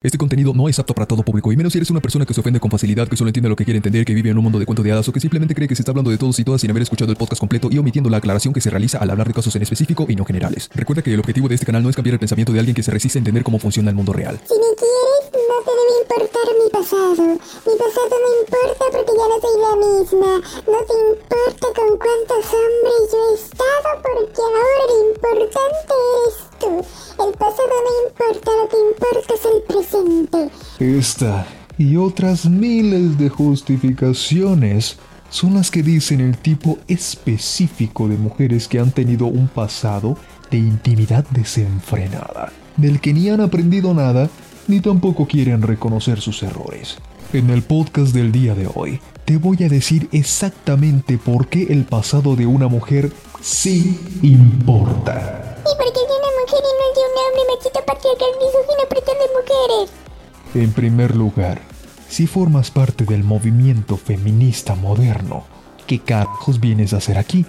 Este contenido no es apto para todo público, y menos si eres una persona que se ofende con facilidad, que solo entiende lo que quiere entender, que vive en un mundo de cuento de hadas o que simplemente cree que se está hablando de todos y todas sin haber escuchado el podcast completo y omitiendo la aclaración que se realiza al hablar de casos en específico y no generales. Recuerda que el objetivo de este canal no es cambiar el pensamiento de alguien que se resiste a entender cómo funciona el mundo real. No te debe importar mi pasado. Mi pasado no importa porque ya no soy la misma. No te importa con cuántos hombres yo he estado porque ahora lo importante eres tú. El pasado no importa, lo que importa es el presente. Esta y otras miles de justificaciones son las que dicen el tipo específico de mujeres que han tenido un pasado de intimidad desenfrenada, del que ni han aprendido nada ni tampoco quieren reconocer sus errores. En el podcast del día de hoy te voy a decir exactamente por qué el pasado de una mujer sí importa. ¿Y por qué de una mujer y no de un hombre machito patriarcal misógino pretende mujeres? En primer lugar, si formas parte del movimiento feminista moderno, ¿qué carajos vienes a hacer aquí?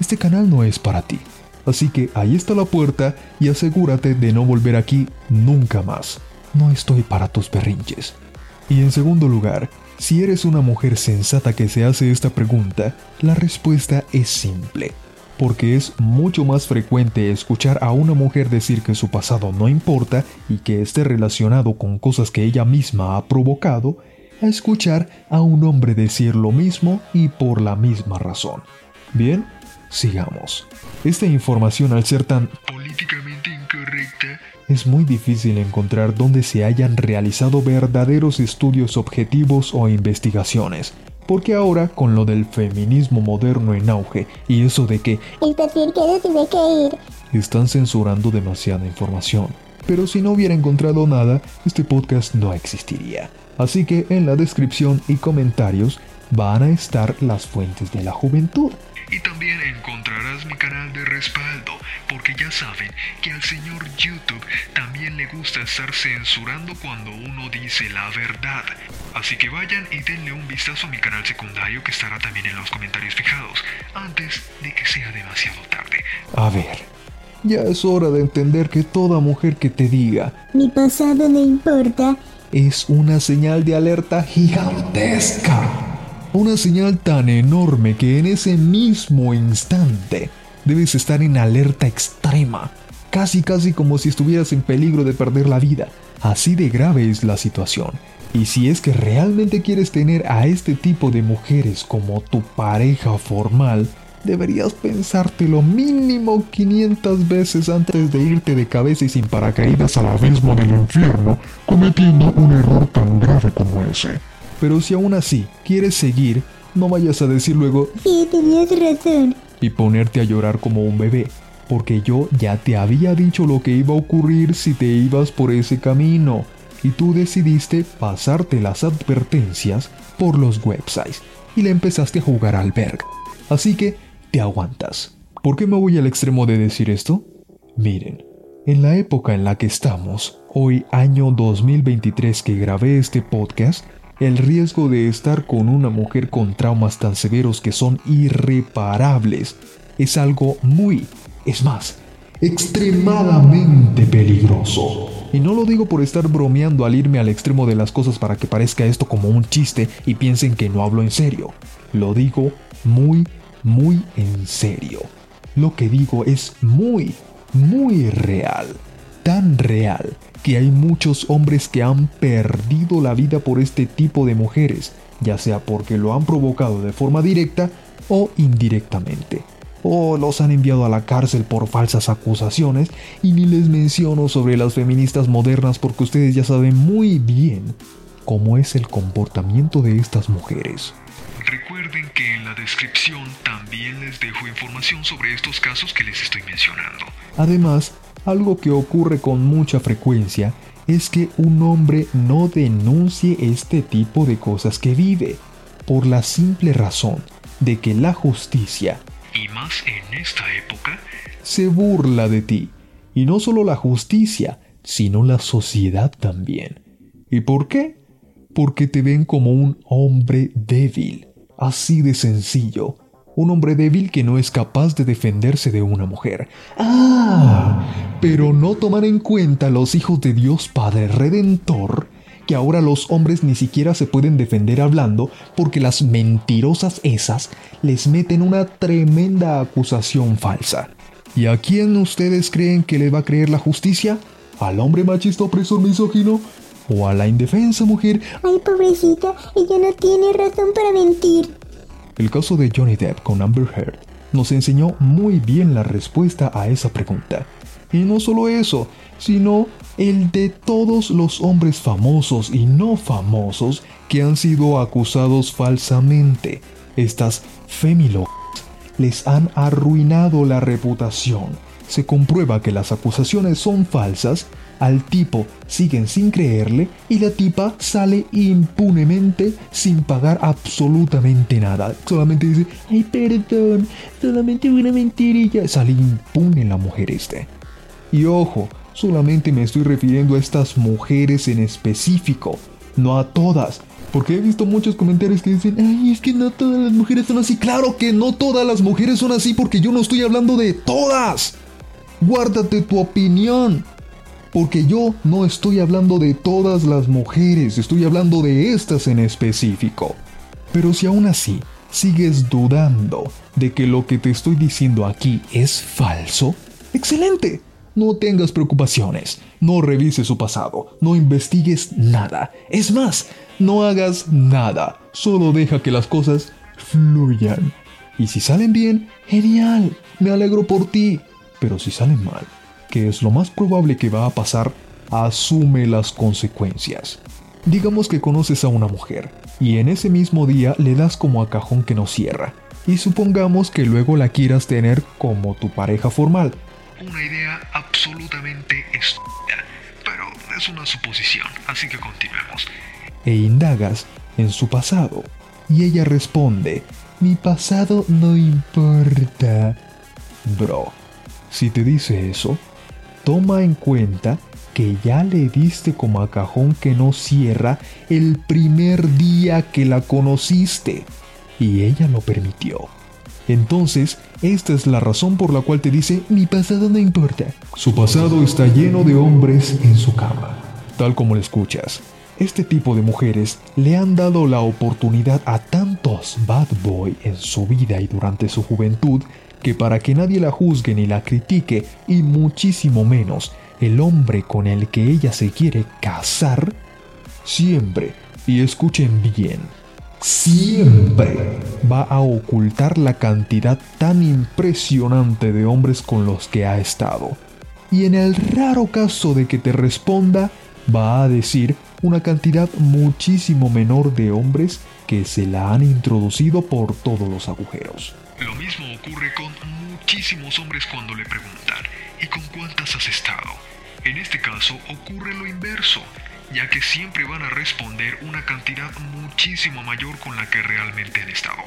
Este canal no es para ti. Así que ahí está la puerta y asegúrate de no volver aquí nunca más. No estoy para tus berrinches. Y en segundo lugar, si eres una mujer sensata que se hace esta pregunta, la respuesta es simple porque es mucho más frecuente escuchar a una mujer decir que su pasado no importa y que esté relacionado con cosas que ella misma ha provocado, a escuchar a un hombre decir lo mismo y por la misma razón. Bien, sigamos. Esta información al ser tan es muy difícil encontrar donde se hayan realizado verdaderos estudios objetivos o investigaciones, porque ahora, con lo del feminismo moderno en auge y eso de que el que ir, están censurando demasiada información. Pero si no hubiera encontrado nada, este podcast no existiría. Así que en la descripción y comentarios van a estar las fuentes de la juventud. Y también mi canal de respaldo, porque ya saben que al señor YouTube también le gusta estar censurando cuando uno dice la verdad. Así que vayan y denle un vistazo a mi canal secundario que estará también en los comentarios fijados, antes de que sea demasiado tarde. A ver, ya es hora de entender que toda mujer que te diga mi pasado no importa es una señal de alerta gigantesca. Una señal tan enorme que en ese mismo instante debes estar en alerta extrema, casi casi como si estuvieras en peligro de perder la vida. Así de grave es la situación. Y si es que realmente quieres tener a este tipo de mujeres como tu pareja formal, deberías pensártelo mínimo 500 veces antes de irte de cabeza y sin paracaídas al abismo del infierno, cometiendo un error tan grave como ese. Pero si aún así quieres seguir, no vayas a decir luego, sí, tenías razón, y ponerte a llorar como un bebé, porque yo ya te había dicho lo que iba a ocurrir si te ibas por ese camino, y tú decidiste pasarte las advertencias por los websites, y le empezaste a jugar al berg. Así que te aguantas. ¿Por qué me voy al extremo de decir esto? Miren, en la época en la que estamos, hoy año 2023 que grabé este podcast, el riesgo de estar con una mujer con traumas tan severos que son irreparables es algo muy, es más, extremadamente peligroso. Y no lo digo por estar bromeando al irme al extremo de las cosas para que parezca esto como un chiste y piensen que no hablo en serio. Lo digo muy, muy en serio. Lo que digo es muy, muy real. Tan real que hay muchos hombres que han perdido la vida por este tipo de mujeres, ya sea porque lo han provocado de forma directa o indirectamente. O los han enviado a la cárcel por falsas acusaciones y ni les menciono sobre las feministas modernas porque ustedes ya saben muy bien cómo es el comportamiento de estas mujeres. Recuerden que en la descripción también les dejo información sobre estos casos que les estoy mencionando. Además, algo que ocurre con mucha frecuencia es que un hombre no denuncie este tipo de cosas que vive, por la simple razón de que la justicia, y más en esta época, se burla de ti. Y no solo la justicia, sino la sociedad también. ¿Y por qué? Porque te ven como un hombre débil, así de sencillo, un hombre débil que no es capaz de defenderse de una mujer. Ah, pero no tomar en cuenta los hijos de Dios Padre Redentor, que ahora los hombres ni siquiera se pueden defender hablando porque las mentirosas esas les meten una tremenda acusación falsa. ¿Y a quién ustedes creen que le va a creer la justicia? ¿Al hombre machista opresor misógino? ¿O a la indefensa mujer? Ay, pobrecita, ella no tiene razón para mentir. El caso de Johnny Depp con Amber Heard nos enseñó muy bien la respuesta a esa pregunta. Y no solo eso, sino el de todos los hombres famosos y no famosos que han sido acusados falsamente. Estas femilo les han arruinado la reputación. Se comprueba que las acusaciones son falsas, al tipo siguen sin creerle y la tipa sale impunemente sin pagar absolutamente nada. Solamente dice, ay perdón, solamente una mentirilla. Sale impune la mujer este. Y ojo, solamente me estoy refiriendo a estas mujeres en específico, no a todas. Porque he visto muchos comentarios que dicen, ay, es que no todas las mujeres son así. Claro que no todas las mujeres son así porque yo no estoy hablando de todas. Guárdate tu opinión. Porque yo no estoy hablando de todas las mujeres, estoy hablando de estas en específico. Pero si aún así sigues dudando de que lo que te estoy diciendo aquí es falso, excelente. No tengas preocupaciones, no revises su pasado, no investigues nada. Es más, no hagas nada, solo deja que las cosas fluyan. Y si salen bien, genial, me alegro por ti. Pero si salen mal, que es lo más probable que va a pasar, asume las consecuencias. Digamos que conoces a una mujer y en ese mismo día le das como a cajón que no cierra. Y supongamos que luego la quieras tener como tu pareja formal. Una idea absolutamente estúpida, pero es una suposición, así que continuemos. E indagas en su pasado. Y ella responde, mi pasado no importa. Bro, si te dice eso, toma en cuenta que ya le diste como a cajón que no cierra el primer día que la conociste y ella lo permitió. Entonces, esta es la razón por la cual te dice mi pasado no importa. Su pasado está lleno de hombres en su cama, tal como lo escuchas. Este tipo de mujeres le han dado la oportunidad a tantos bad boy en su vida y durante su juventud que para que nadie la juzgue ni la critique, y muchísimo menos el hombre con el que ella se quiere casar, siempre, y escuchen bien, siempre va a ocultar la cantidad tan impresionante de hombres con los que ha estado. Y en el raro caso de que te responda, va a decir una cantidad muchísimo menor de hombres que se la han introducido por todos los agujeros. Lo mismo ocurre con muchísimos hombres cuando le preguntan, ¿y con cuántas has estado? En este caso ocurre lo inverso, ya que siempre van a responder una cantidad muchísimo mayor con la que realmente han estado.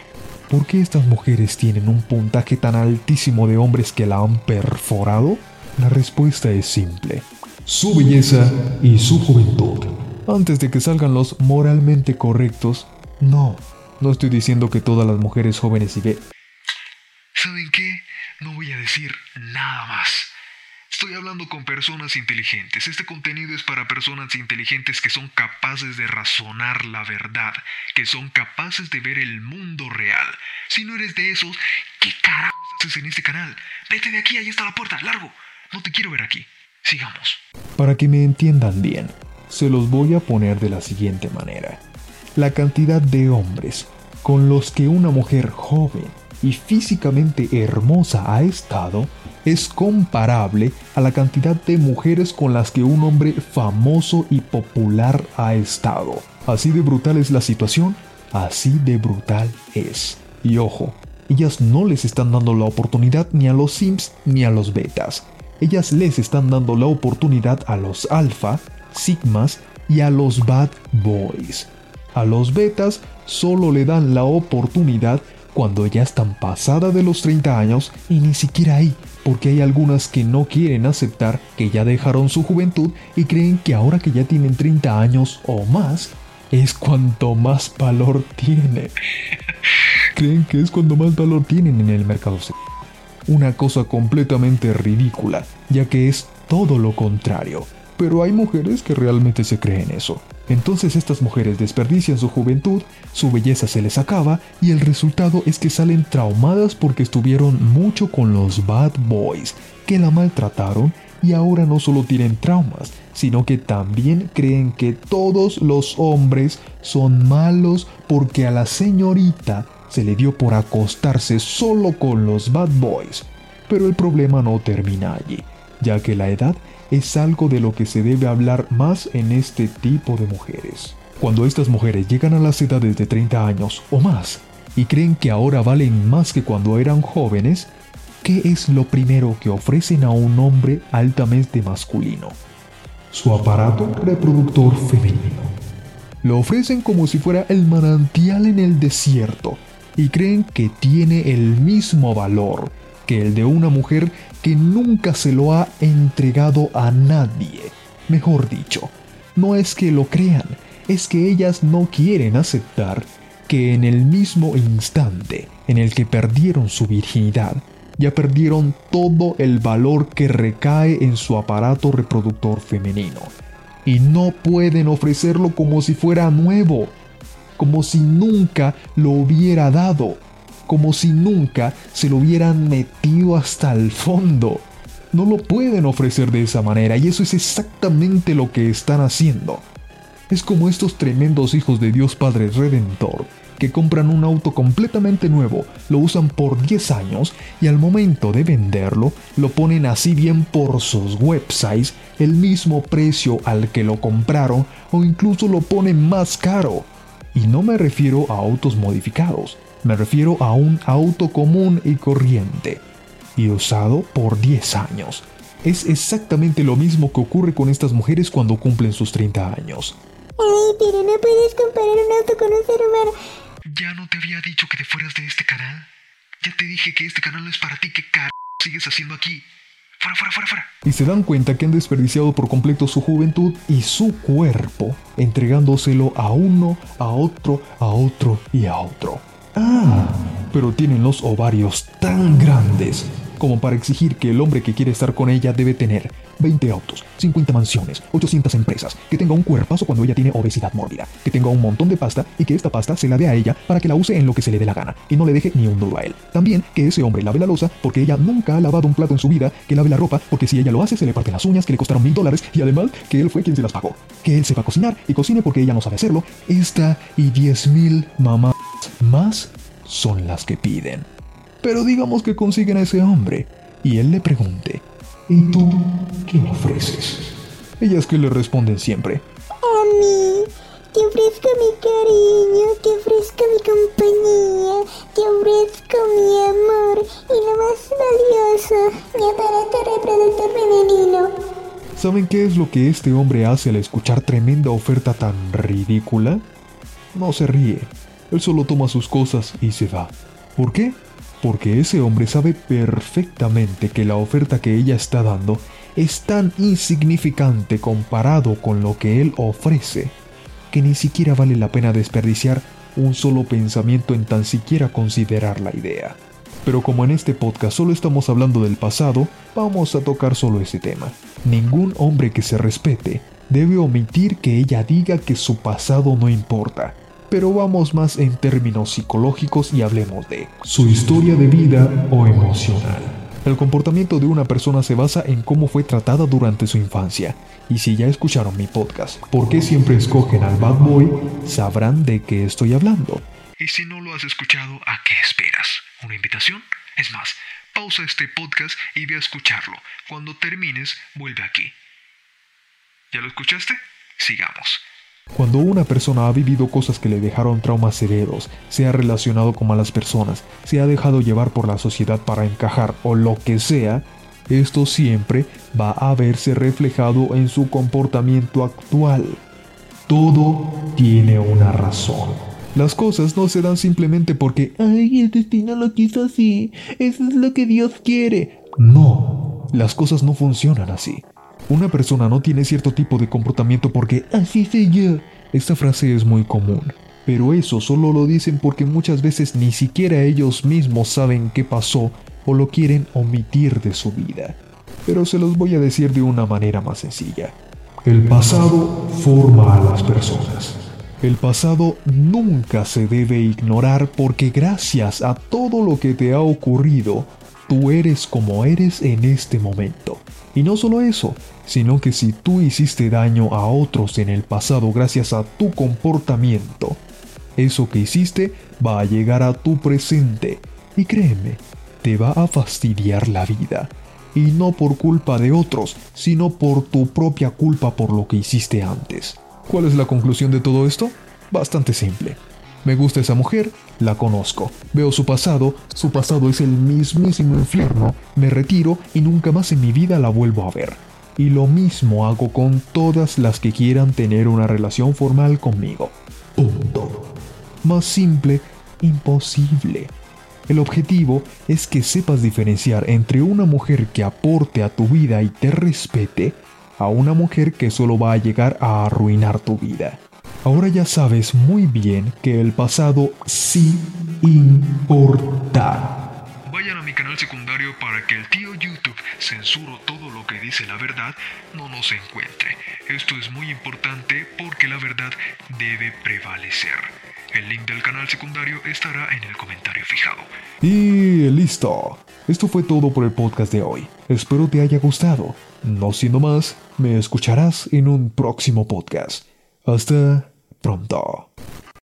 ¿Por qué estas mujeres tienen un puntaje tan altísimo de hombres que la han perforado? La respuesta es simple. Su belleza y su juventud. Antes de que salgan los moralmente correctos, no. No estoy diciendo que todas las mujeres jóvenes y be ¿Saben qué? No voy a decir nada más. Estoy hablando con personas inteligentes. Este contenido es para personas inteligentes que son capaces de razonar la verdad, que son capaces de ver el mundo real. Si no eres de esos, ¿qué carajos haces en este canal? Vete de aquí, ahí está la puerta, largo. No te quiero ver aquí. Sigamos. Para que me entiendan bien, se los voy a poner de la siguiente manera. La cantidad de hombres con los que una mujer joven y físicamente hermosa ha estado es comparable a la cantidad de mujeres con las que un hombre famoso y popular ha estado. Así de brutal es la situación, así de brutal es. Y ojo, ellas no les están dando la oportunidad ni a los sims ni a los betas. Ellas les están dando la oportunidad a los alfa, sigmas y a los bad boys. A los betas solo le dan la oportunidad cuando ya están pasada de los 30 años y ni siquiera ahí, porque hay algunas que no quieren aceptar que ya dejaron su juventud y creen que ahora que ya tienen 30 años o más, es cuanto más valor tiene. creen que es cuando más valor tienen en el mercado. Una cosa completamente ridícula, ya que es todo lo contrario. Pero hay mujeres que realmente se creen eso. Entonces estas mujeres desperdician su juventud, su belleza se les acaba y el resultado es que salen traumadas porque estuvieron mucho con los bad boys, que la maltrataron y ahora no solo tienen traumas, sino que también creen que todos los hombres son malos porque a la señorita se le dio por acostarse solo con los bad boys. Pero el problema no termina allí, ya que la edad es algo de lo que se debe hablar más en este tipo de mujeres. Cuando estas mujeres llegan a las edades de 30 años o más y creen que ahora valen más que cuando eran jóvenes, ¿qué es lo primero que ofrecen a un hombre altamente masculino? Su aparato reproductor femenino. Lo ofrecen como si fuera el manantial en el desierto y creen que tiene el mismo valor que el de una mujer que nunca se lo ha entregado a nadie. Mejor dicho, no es que lo crean, es que ellas no quieren aceptar que en el mismo instante en el que perdieron su virginidad, ya perdieron todo el valor que recae en su aparato reproductor femenino. Y no pueden ofrecerlo como si fuera nuevo, como si nunca lo hubiera dado como si nunca se lo hubieran metido hasta el fondo. No lo pueden ofrecer de esa manera y eso es exactamente lo que están haciendo. Es como estos tremendos hijos de Dios Padre Redentor que compran un auto completamente nuevo, lo usan por 10 años y al momento de venderlo lo ponen así bien por sus websites el mismo precio al que lo compraron o incluso lo ponen más caro. Y no me refiero a autos modificados, me refiero a un auto común y corriente, y usado por 10 años. Es exactamente lo mismo que ocurre con estas mujeres cuando cumplen sus 30 años. Ay, pero no puedes comparar un auto con un ser humano. ¿Ya no te había dicho que te fueras de este canal? Ya te dije que este canal no es para ti, ¿qué car... sigues haciendo aquí? Fuera, fuera, fuera, fuera. Y se dan cuenta que han desperdiciado por completo su juventud y su cuerpo, entregándoselo a uno, a otro, a otro y a otro. Ah, pero tienen los ovarios tan grandes como para exigir que el hombre que quiere estar con ella debe tener 20 autos, 50 mansiones, 800 empresas, que tenga un cuerpazo cuando ella tiene obesidad mórbida, que tenga un montón de pasta y que esta pasta se la dé a ella para que la use en lo que se le dé la gana y no le deje ni un duro a él. También que ese hombre lave la losa porque ella nunca ha lavado un plato en su vida, que lave la ropa porque si ella lo hace se le parten las uñas que le costaron mil dólares y además que él fue quien se las pagó. Que él sepa cocinar y cocine porque ella no sabe hacerlo. Esta y 10 mil mamás más son las que piden. Pero digamos que consiguen a ese hombre y él le pregunte, ¿y tú qué ofreces? Ellas que le responden siempre, A mí, te ofrezco mi cariño, te ofrezco mi compañía, te ofrezco mi amor y lo más valioso, mi aparato reproductor femenino. ¿saben qué es lo que este hombre hace al escuchar tremenda oferta tan ridícula? No se ríe, él solo toma sus cosas y se va. ¿Por qué? Porque ese hombre sabe perfectamente que la oferta que ella está dando es tan insignificante comparado con lo que él ofrece, que ni siquiera vale la pena desperdiciar un solo pensamiento en tan siquiera considerar la idea. Pero como en este podcast solo estamos hablando del pasado, vamos a tocar solo ese tema. Ningún hombre que se respete debe omitir que ella diga que su pasado no importa, pero vamos más en términos psicológicos y hablemos de su historia de vida o emocional. El comportamiento de una persona se basa en cómo fue tratada durante su infancia. Y si ya escucharon mi podcast, ¿por qué siempre escogen al bad boy? Sabrán de qué estoy hablando. Y si no lo has escuchado, ¿a qué esperas? ¿Una invitación? Es más, pausa este podcast y ve a escucharlo. Cuando termines, vuelve aquí. ¿Ya lo escuchaste? Sigamos. Cuando una persona ha vivido cosas que le dejaron traumas severos, se ha relacionado con malas personas, se ha dejado llevar por la sociedad para encajar o lo que sea, esto siempre va a verse reflejado en su comportamiento actual. Todo tiene una razón. Las cosas no se dan simplemente porque, ay, el destino lo quiso así, eso es lo que Dios quiere. No, las cosas no funcionan así. Una persona no tiene cierto tipo de comportamiento porque así yo. Esta frase es muy común. Pero eso solo lo dicen porque muchas veces ni siquiera ellos mismos saben qué pasó o lo quieren omitir de su vida. Pero se los voy a decir de una manera más sencilla. El pasado forma a las personas. El pasado nunca se debe ignorar porque gracias a todo lo que te ha ocurrido, tú eres como eres en este momento. Y no solo eso, sino que si tú hiciste daño a otros en el pasado gracias a tu comportamiento, eso que hiciste va a llegar a tu presente y créeme, te va a fastidiar la vida. Y no por culpa de otros, sino por tu propia culpa por lo que hiciste antes. ¿Cuál es la conclusión de todo esto? Bastante simple. Me gusta esa mujer, la conozco. Veo su pasado, su pasado es el mismísimo infierno, me retiro y nunca más en mi vida la vuelvo a ver. Y lo mismo hago con todas las que quieran tener una relación formal conmigo. Punto. Más simple, imposible. El objetivo es que sepas diferenciar entre una mujer que aporte a tu vida y te respete a una mujer que solo va a llegar a arruinar tu vida. Ahora ya sabes muy bien que el pasado sí importa. Vayan a mi canal secundario para que el tío YouTube censuro todo lo que dice la verdad no nos encuentre. Esto es muy importante porque la verdad debe prevalecer. El link del canal secundario estará en el comentario fijado. Y listo. Esto fue todo por el podcast de hoy. Espero te haya gustado. No siendo más, me escucharás en un próximo podcast. Hasta pronto.